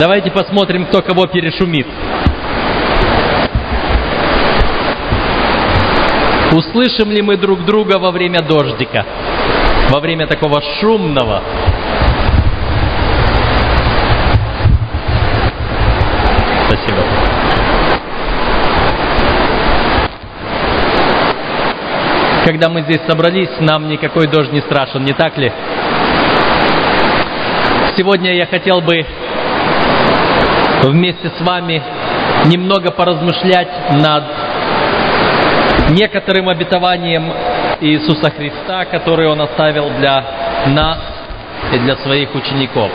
Давайте посмотрим, кто кого перешумит. Услышим ли мы друг друга во время дождика? Во время такого шумного, Спасибо. Когда мы здесь собрались, нам никакой дождь не страшен, не так ли? Сегодня я хотел бы вместе с вами немного поразмышлять над некоторым обетованием Иисуса Христа, который Он оставил для нас и для своих учеников.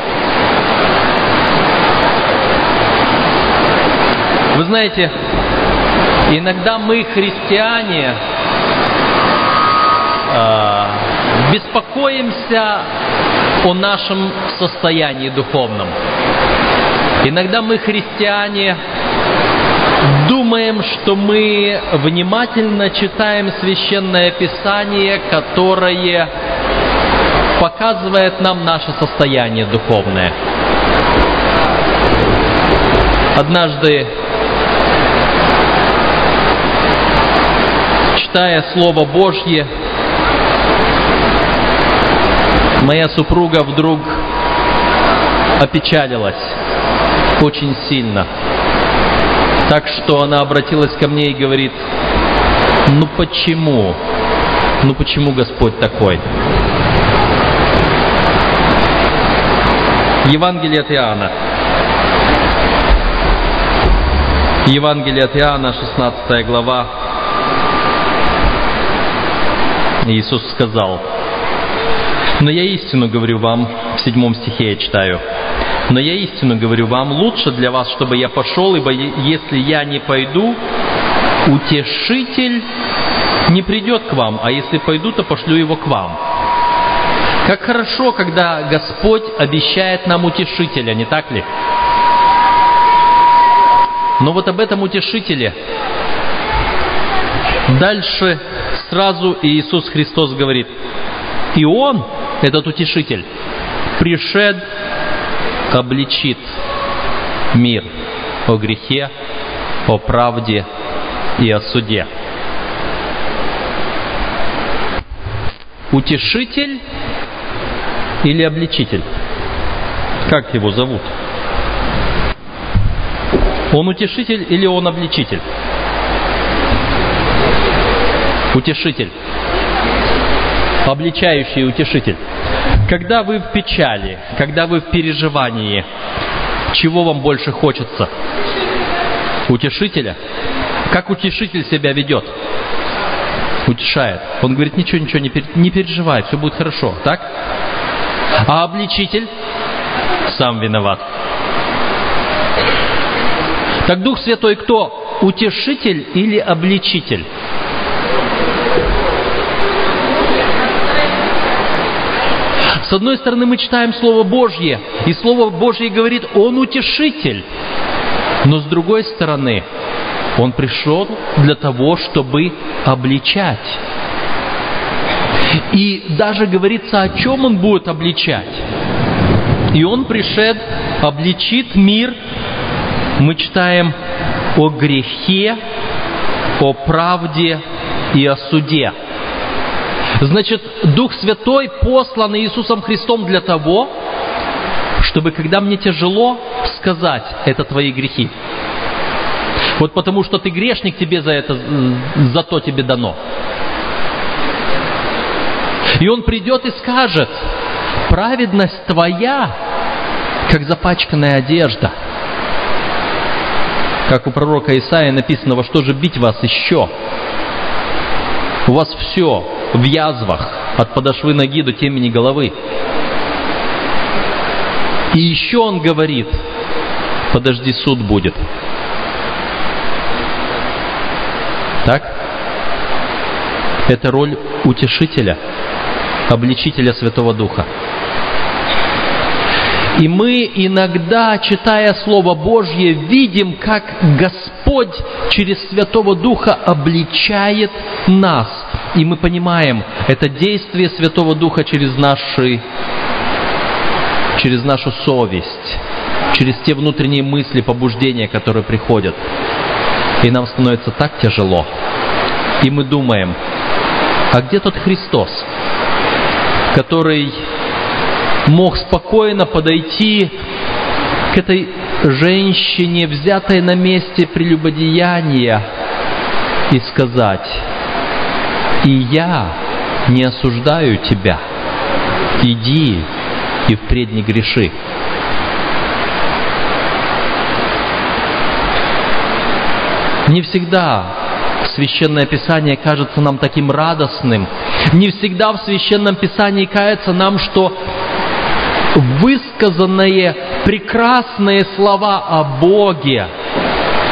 Вы знаете, иногда мы, христиане, э, беспокоимся о нашем состоянии духовном. Иногда мы, христиане, думаем, что мы внимательно читаем священное писание, которое показывает нам наше состояние духовное. Однажды, читая Слово Божье, моя супруга вдруг опечалилась очень сильно. Так что она обратилась ко мне и говорит, ну почему? Ну почему Господь такой? Евангелие от Иоанна. Евангелие от Иоанна, 16 глава. Иисус сказал, «Но я истину говорю вам», в седьмом стихе я читаю, но я истину говорю вам, лучше для вас, чтобы я пошел, ибо если я не пойду, утешитель не придет к вам, а если пойду, то пошлю его к вам. Как хорошо, когда Господь обещает нам утешителя, не так ли? Но вот об этом утешителе дальше сразу Иисус Христос говорит, и Он, этот утешитель, пришед обличит мир о грехе, о правде и о суде. Утешитель или обличитель? Как его зовут? Он утешитель или он обличитель? Утешитель. Обличающий утешитель. Когда вы в печали, когда вы в переживании, чего вам больше хочется? Утешителя? Как утешитель себя ведет? Утешает. Он говорит, ничего, ничего, не, пер, не переживай, все будет хорошо, так? А обличитель сам виноват. Так Дух Святой кто? Утешитель или обличитель? С одной стороны, мы читаем Слово Божье, и Слово Божье говорит, Он утешитель. Но с другой стороны, Он пришел для того, чтобы обличать. И даже говорится, о чем Он будет обличать. И Он пришед, обличит мир. Мы читаем о грехе, о правде и о суде. Значит, Дух Святой послан Иисусом Христом для того, чтобы, когда мне тяжело, сказать, это твои грехи. Вот потому что ты грешник, тебе за это, за то тебе дано. И он придет и скажет, праведность твоя, как запачканная одежда. Как у пророка Исаия написано, во что же бить вас еще? У вас все в язвах от подошвы ноги до темени головы. И еще он говорит, подожди, суд будет. Так? Это роль утешителя, обличителя Святого Духа. И мы иногда, читая Слово Божье, видим, как Господь через Святого Духа обличает нас. И мы понимаем, это действие Святого Духа через, наши, через нашу совесть, через те внутренние мысли, побуждения, которые приходят. И нам становится так тяжело. И мы думаем, а где тот Христос, который мог спокойно подойти к этой женщине, взятой на месте прелюбодеяния, и сказать, «И я не осуждаю тебя, иди и впредь не греши». Не всегда Священное Писание кажется нам таким радостным. Не всегда в Священном Писании кается нам, что высказанные прекрасные слова о Боге,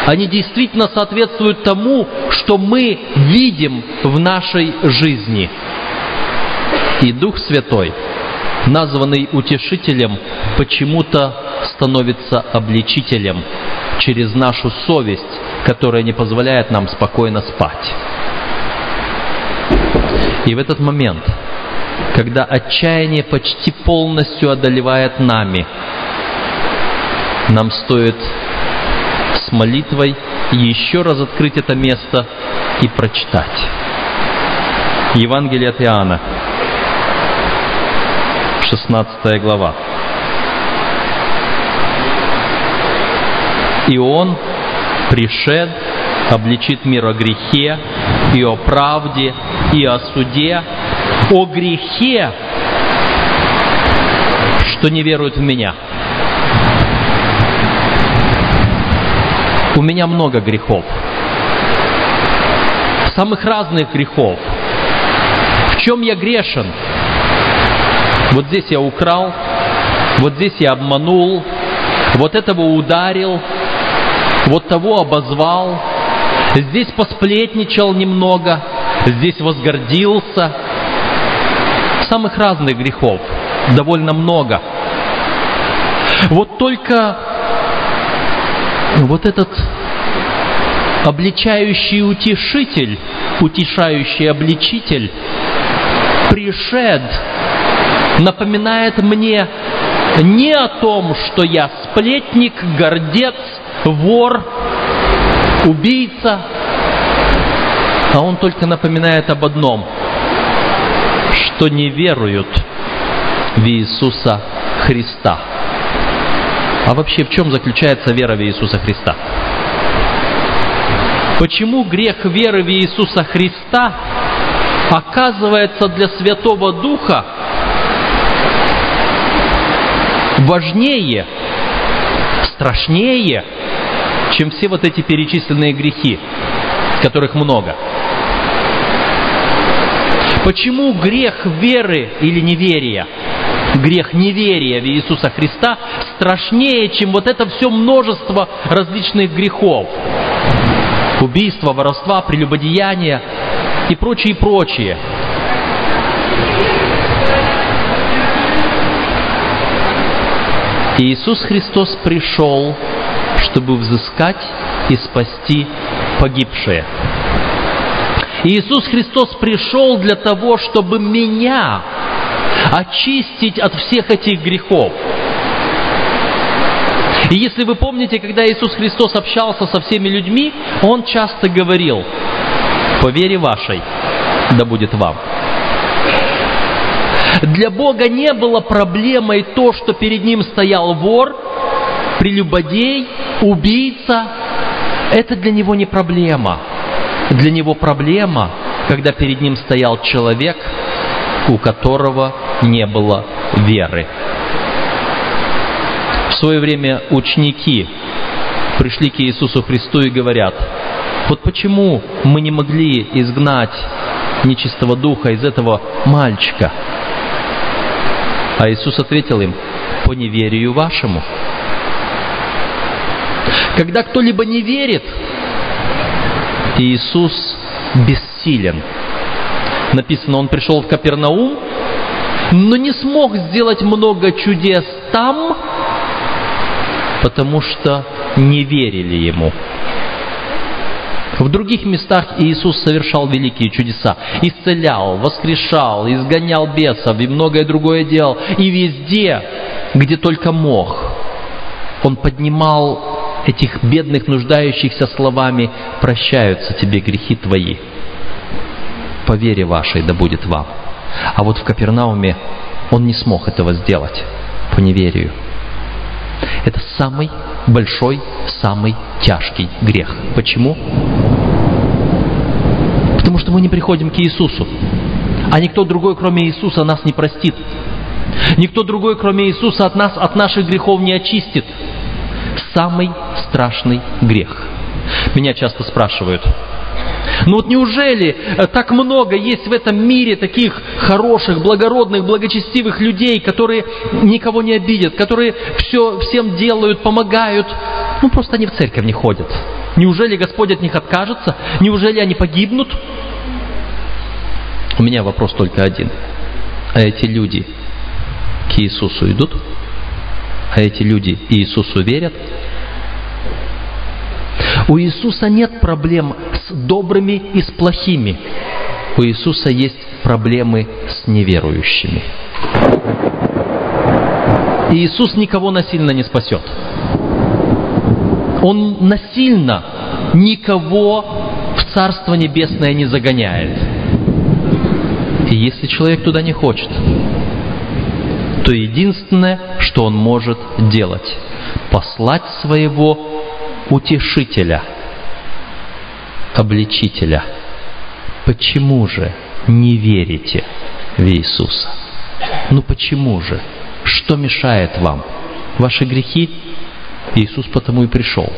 они действительно соответствуют тому, что мы видим в нашей жизни. И Дух Святой, названный утешителем, почему-то становится обличителем через нашу совесть, которая не позволяет нам спокойно спать. И в этот момент, когда отчаяние почти полностью одолевает нами, нам стоит с молитвой еще раз открыть это место и прочитать. Евангелие от Иоанна, 16 глава. И Он, пришед, обличит мир о грехе и о правде и о суде, о грехе, что не веруют в Меня. У меня много грехов. Самых разных грехов. В чем я грешен? Вот здесь я украл, вот здесь я обманул, вот этого ударил, вот того обозвал, здесь посплетничал немного, здесь возгордился. Самых разных грехов довольно много. Вот только вот этот обличающий утешитель, утешающий обличитель, пришед, напоминает мне не о том, что я сплетник, гордец, вор, убийца, а он только напоминает об одном, что не веруют в Иисуса Христа. А вообще в чем заключается вера в Иисуса Христа? Почему грех веры в Иисуса Христа оказывается для Святого Духа важнее, страшнее, чем все вот эти перечисленные грехи, которых много. Почему грех веры или неверия, грех неверия в Иисуса Христа страшнее, чем вот это все множество различных грехов? Убийства, воровства, прелюбодеяния и прочее, и прочее. Иисус Христос пришел чтобы взыскать и спасти погибшие. Иисус Христос пришел для того, чтобы меня очистить от всех этих грехов. И если вы помните, когда Иисус Христос общался со всеми людьми, Он часто говорил, по вере вашей, да будет вам. Для Бога не было проблемой то, что перед Ним стоял вор, прелюбодей, убийца, это для него не проблема. Для него проблема, когда перед ним стоял человек, у которого не было веры. В свое время ученики пришли к Иисусу Христу и говорят, вот почему мы не могли изгнать нечистого духа из этого мальчика? А Иисус ответил им, по неверию вашему. Когда кто-либо не верит, Иисус бессилен. Написано, он пришел в Капернаум, но не смог сделать много чудес там, потому что не верили ему. В других местах Иисус совершал великие чудеса. Исцелял, воскрешал, изгонял бесов и многое другое делал. И везде, где только мог. Он поднимал этих бедных, нуждающихся словами «Прощаются тебе грехи твои, по вере вашей да будет вам». А вот в Капернауме он не смог этого сделать по неверию. Это самый большой, самый тяжкий грех. Почему? Потому что мы не приходим к Иисусу. А никто другой, кроме Иисуса, нас не простит. Никто другой, кроме Иисуса, от нас, от наших грехов не очистит. Самый страшный грех. Меня часто спрашивают, ну вот неужели э, так много есть в этом мире таких хороших, благородных, благочестивых людей, которые никого не обидят, которые все всем делают, помогают, ну просто они в церковь не ходят. Неужели Господь от них откажется? Неужели они погибнут? У меня вопрос только один. А эти люди к Иисусу идут? А эти люди Иисусу верят? У Иисуса нет проблем с добрыми и с плохими. У Иисуса есть проблемы с неверующими. И Иисус никого насильно не спасет. Он насильно никого в Царство Небесное не загоняет. И если человек туда не хочет, то единственное, что он может делать, послать своего утешителя, обличителя. Почему же не верите в Иисуса? Ну почему же? Что мешает вам? Ваши грехи? Иисус потому и пришел,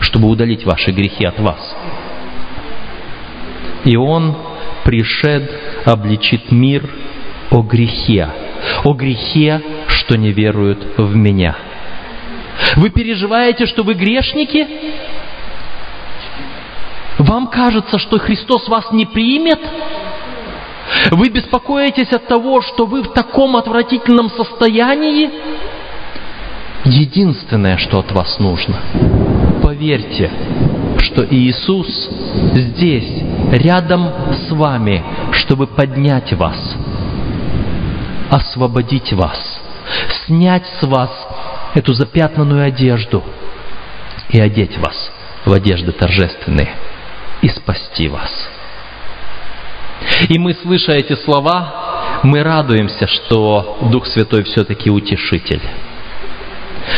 чтобы удалить ваши грехи от вас. И Он, пришед, обличит мир о грехе, о грехе, что не веруют в Меня – вы переживаете, что вы грешники? Вам кажется, что Христос вас не примет? Вы беспокоитесь от того, что вы в таком отвратительном состоянии? Единственное, что от вас нужно, поверьте, что Иисус здесь, рядом с вами, чтобы поднять вас, освободить вас, снять с вас эту запятнанную одежду и одеть вас в одежды торжественные и спасти вас. И мы, слыша эти слова, мы радуемся, что Дух Святой все-таки утешитель.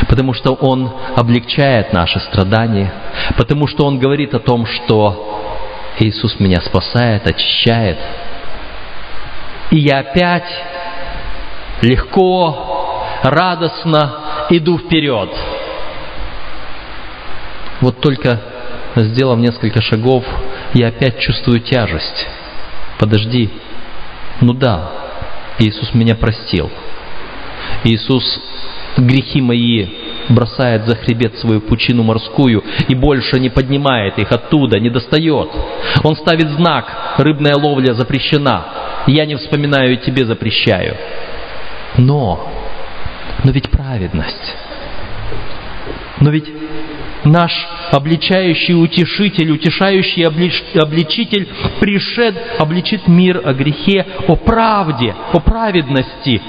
Потому что Он облегчает наши страдания, потому что Он говорит о том, что Иисус меня спасает, очищает. И я опять легко, радостно иду вперед. Вот только сделав несколько шагов, я опять чувствую тяжесть. Подожди. Ну да, Иисус меня простил. Иисус грехи мои бросает за хребет свою пучину морскую и больше не поднимает их оттуда, не достает. Он ставит знак «Рыбная ловля запрещена». Я не вспоминаю и тебе запрещаю. Но но ведь праведность. Но ведь наш обличающий утешитель, утешающий облич, обличитель пришед, обличит мир о грехе, о правде, о праведности.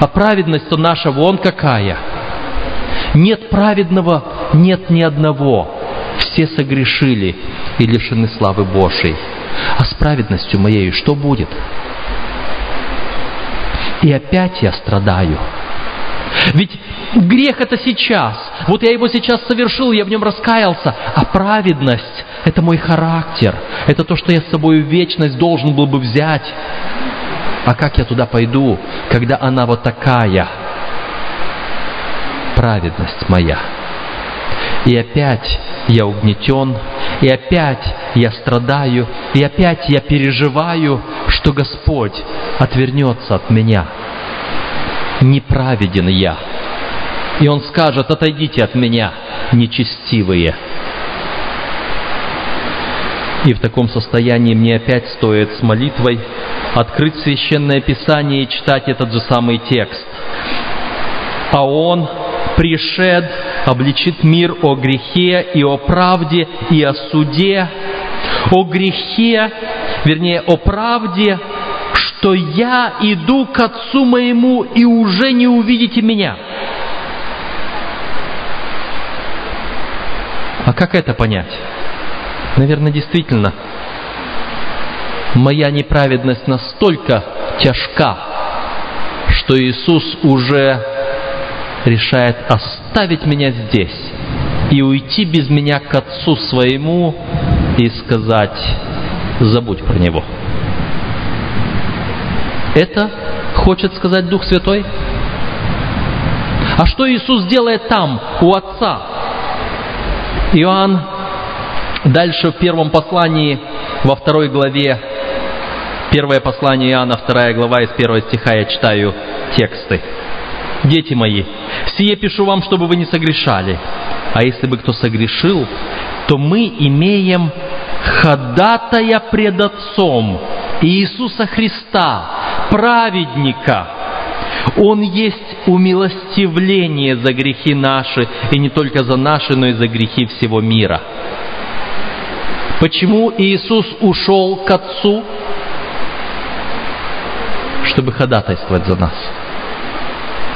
А праведность-то наша вон какая. Нет праведного, нет ни одного. Все согрешили и лишены славы Божией. А с праведностью моей что будет? И опять я страдаю. Ведь грех это сейчас. Вот я его сейчас совершил, я в нем раскаялся. А праведность – это мой характер. Это то, что я с собой в вечность должен был бы взять. А как я туда пойду, когда она вот такая? Праведность моя. И опять я угнетен, и опять я страдаю, и опять я переживаю, что Господь отвернется от меня. Неправеден я. И Он скажет, отойдите от меня, нечестивые. И в таком состоянии мне опять стоит с молитвой открыть Священное Писание и читать этот же самый текст. А Он, пришед, обличит мир о грехе и о правде и о суде, о грехе, вернее, о правде, что я иду к Отцу моему и уже не увидите меня. А как это понять? Наверное, действительно, моя неправедность настолько тяжка, что Иисус уже решает оставить меня здесь и уйти без меня к Отцу своему и сказать, забудь про Него. Это хочет сказать Дух Святой? А что Иисус делает там, у Отца? Иоанн дальше в первом послании, во второй главе, первое послание Иоанна, вторая глава, из первого стиха я читаю тексты. «Дети мои, сие пишу вам, чтобы вы не согрешали. А если бы кто согрешил, то мы имеем ходатая пред Отцом Иисуса Христа, праведника. Он есть умилостивление за грехи наши, и не только за наши, но и за грехи всего мира. Почему Иисус ушел к Отцу? Чтобы ходатайствовать за нас.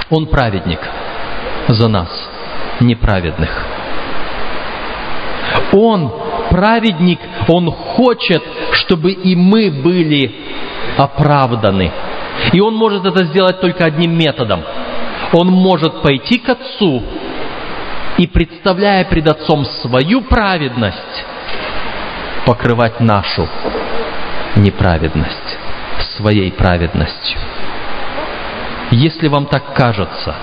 Он праведник за нас, неправедных. Он праведник, он хочет, чтобы и мы были оправданы. И он может это сделать только одним методом. Он может пойти к Отцу и, представляя пред Отцом свою праведность, покрывать нашу неправедность своей праведностью. Если вам так кажется,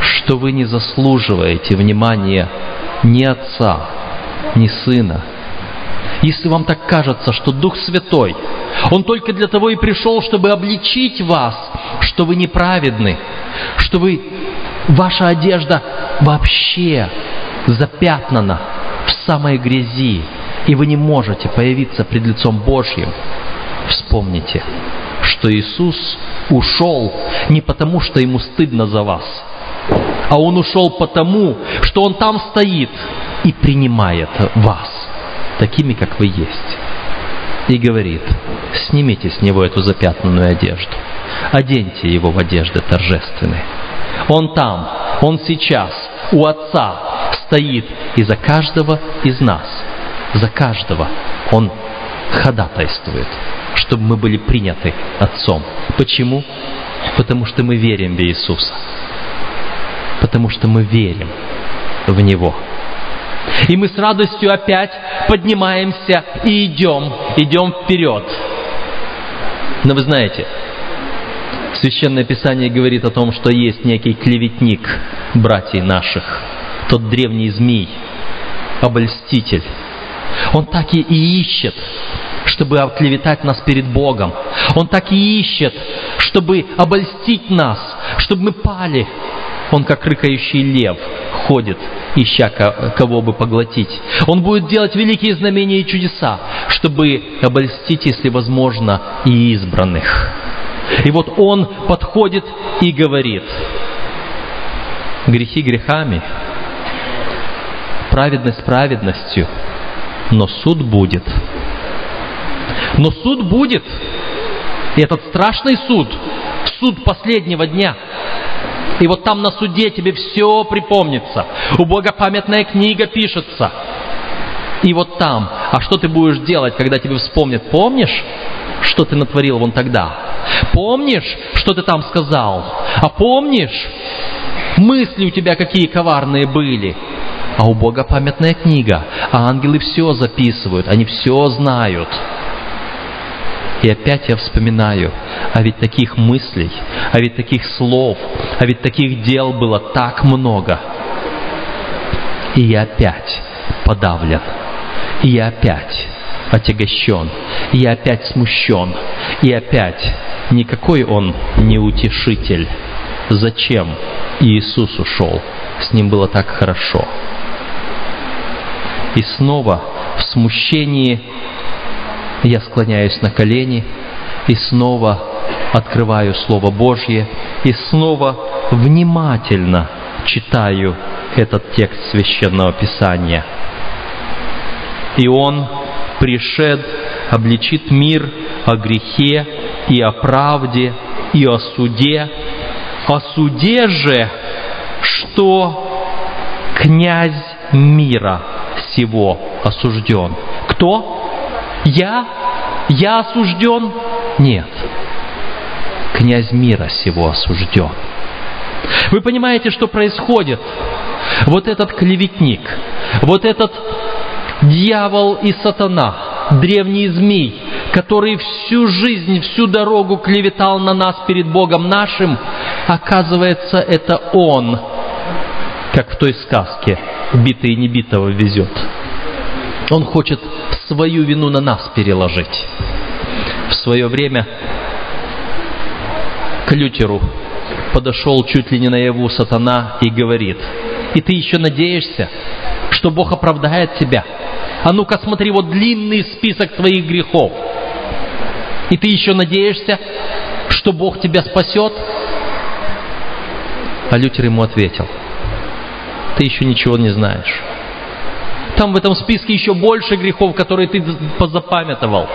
что вы не заслуживаете внимания ни Отца, ни Сына, если вам так кажется, что Дух Святой, Он только для того и пришел, чтобы обличить вас, что вы неправедны, что вы, ваша одежда вообще запятнана в самой грязи, и вы не можете появиться пред лицом Божьим, вспомните, что Иисус ушел не потому, что ему стыдно за вас, а Он ушел потому, что Он там стоит и принимает вас такими, как вы есть. И говорит, снимите с него эту запятнанную одежду, оденьте его в одежды торжественные. Он там, он сейчас у Отца стоит, и за каждого из нас, за каждого он ходатайствует, чтобы мы были приняты Отцом. Почему? Потому что мы верим в Иисуса. Потому что мы верим в Него. И мы с радостью опять поднимаемся и идем, идем вперед. Но вы знаете, Священное Писание говорит о том, что есть некий клеветник братьев наших, тот древний змей, обольститель. Он так и ищет, чтобы оклеветать нас перед Богом. Он так и ищет, чтобы обольстить нас, чтобы мы пали. Он как рыкающий лев ходит ища кого бы поглотить. Он будет делать великие знамения и чудеса, чтобы обольстить, если возможно, и избранных. И вот он подходит и говорит, грехи грехами, праведность праведностью, но суд будет. Но суд будет. И этот страшный суд, суд последнего дня – и вот там на суде тебе все припомнится. У Бога памятная книга пишется. И вот там. А что ты будешь делать, когда тебе вспомнят? Помнишь, что ты натворил вон тогда? Помнишь, что ты там сказал? А помнишь, мысли у тебя какие коварные были? А у Бога памятная книга, а ангелы все записывают, они все знают. И опять я вспоминаю, а ведь таких мыслей, а ведь таких слов, а ведь таких дел было так много. И я опять подавлен, и я опять отягощен, и я опять смущен, и опять никакой он не утешитель. Зачем Иисус ушел? С ним было так хорошо. И снова в смущении я склоняюсь на колени и снова открываю Слово Божье и снова внимательно читаю этот текст Священного Писания. И Он, пришед, обличит мир о грехе и о правде и о суде. О суде же, что князь мира сего осужден. Кто? Я? Я осужден? Нет. Князь мира сего осужден. Вы понимаете, что происходит? Вот этот клеветник, вот этот дьявол и сатана, древний змей, который всю жизнь, всю дорогу клеветал на нас перед Богом нашим, оказывается, это он, как в той сказке, битый и небитого везет. Он хочет свою вину на нас переложить. В свое время к Лютеру подошел чуть ли не наяву сатана и говорит, «И ты еще надеешься, что Бог оправдает тебя? А ну-ка смотри, вот длинный список твоих грехов. И ты еще надеешься, что Бог тебя спасет?» А Лютер ему ответил, «Ты еще ничего не знаешь. Там в этом списке еще больше грехов, которые ты позапамятовал.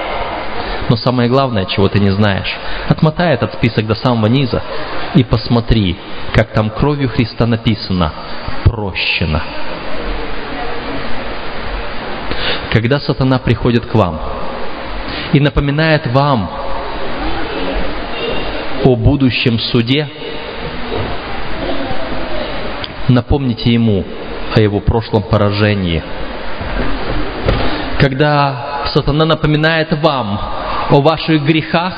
Но самое главное, чего ты не знаешь, отмотай этот список до самого низа и посмотри, как там кровью Христа написано «прощено». Когда сатана приходит к вам и напоминает вам о будущем суде, напомните ему о его прошлом поражении. Когда сатана напоминает вам о ваших грехах,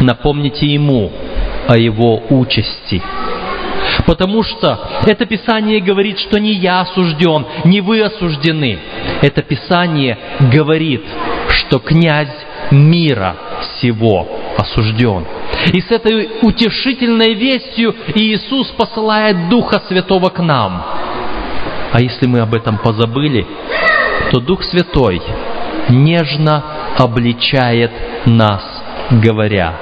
напомните ему о его участи. Потому что это Писание говорит, что не я осужден, не вы осуждены. Это Писание говорит, что князь мира сего осужден. И с этой утешительной вестью Иисус посылает Духа Святого к нам. А если мы об этом позабыли, то Дух Святой нежно обличает нас, говоря,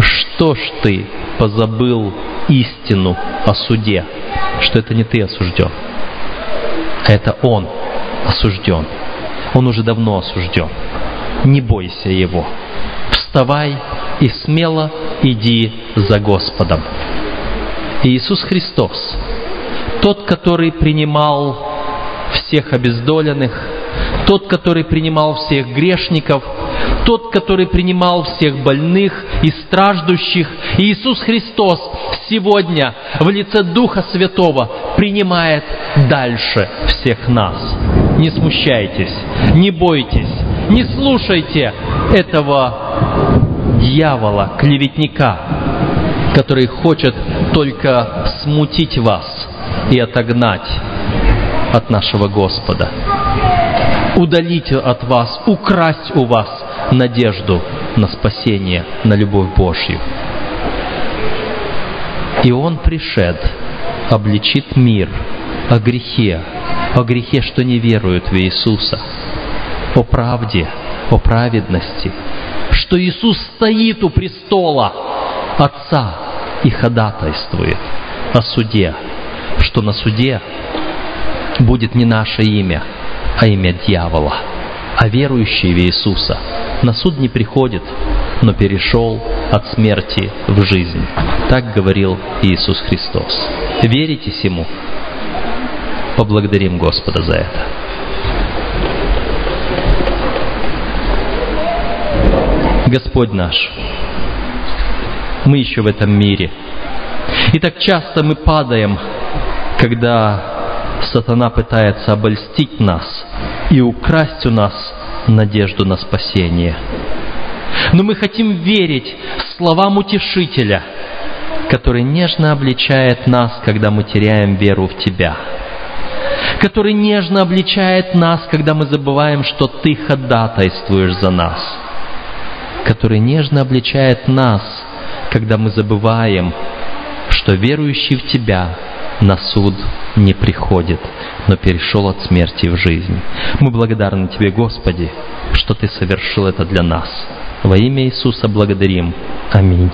что ж ты позабыл истину о суде, что это не ты осужден, а это он осужден. Он уже давно осужден. Не бойся его. Вставай и смело иди за Господом. Иисус Христос, тот, который принимал всех обездоленных, тот, который принимал всех грешников, тот, который принимал всех больных и страждущих. Иисус Христос сегодня в лице Духа Святого принимает дальше всех нас. Не смущайтесь, не бойтесь, не слушайте этого дьявола, клеветника, который хочет только смутить вас и отогнать от нашего Господа удалить от вас, украсть у вас надежду на спасение, на любовь Божью. И Он пришед, обличит мир о грехе, о грехе, что не веруют в Иисуса, о правде, о праведности, что Иисус стоит у престола Отца и ходатайствует о суде, что на суде будет не наше имя, а имя дьявола. А верующий в Иисуса на суд не приходит, но перешел от смерти в жизнь. Так говорил Иисус Христос. Верите Ему? Поблагодарим Господа за это. Господь наш, мы еще в этом мире. И так часто мы падаем, когда сатана пытается обольстить нас и украсть у нас надежду на спасение. Но мы хотим верить словам утешителя, который нежно обличает нас, когда мы теряем веру в Тебя, который нежно обличает нас, когда мы забываем, что Ты ходатайствуешь за нас, который нежно обличает нас, когда мы забываем, что верующий в Тебя на суд не приходит, но перешел от смерти в жизнь. Мы благодарны Тебе, Господи, что Ты совершил это для нас. Во имя Иисуса благодарим. Аминь.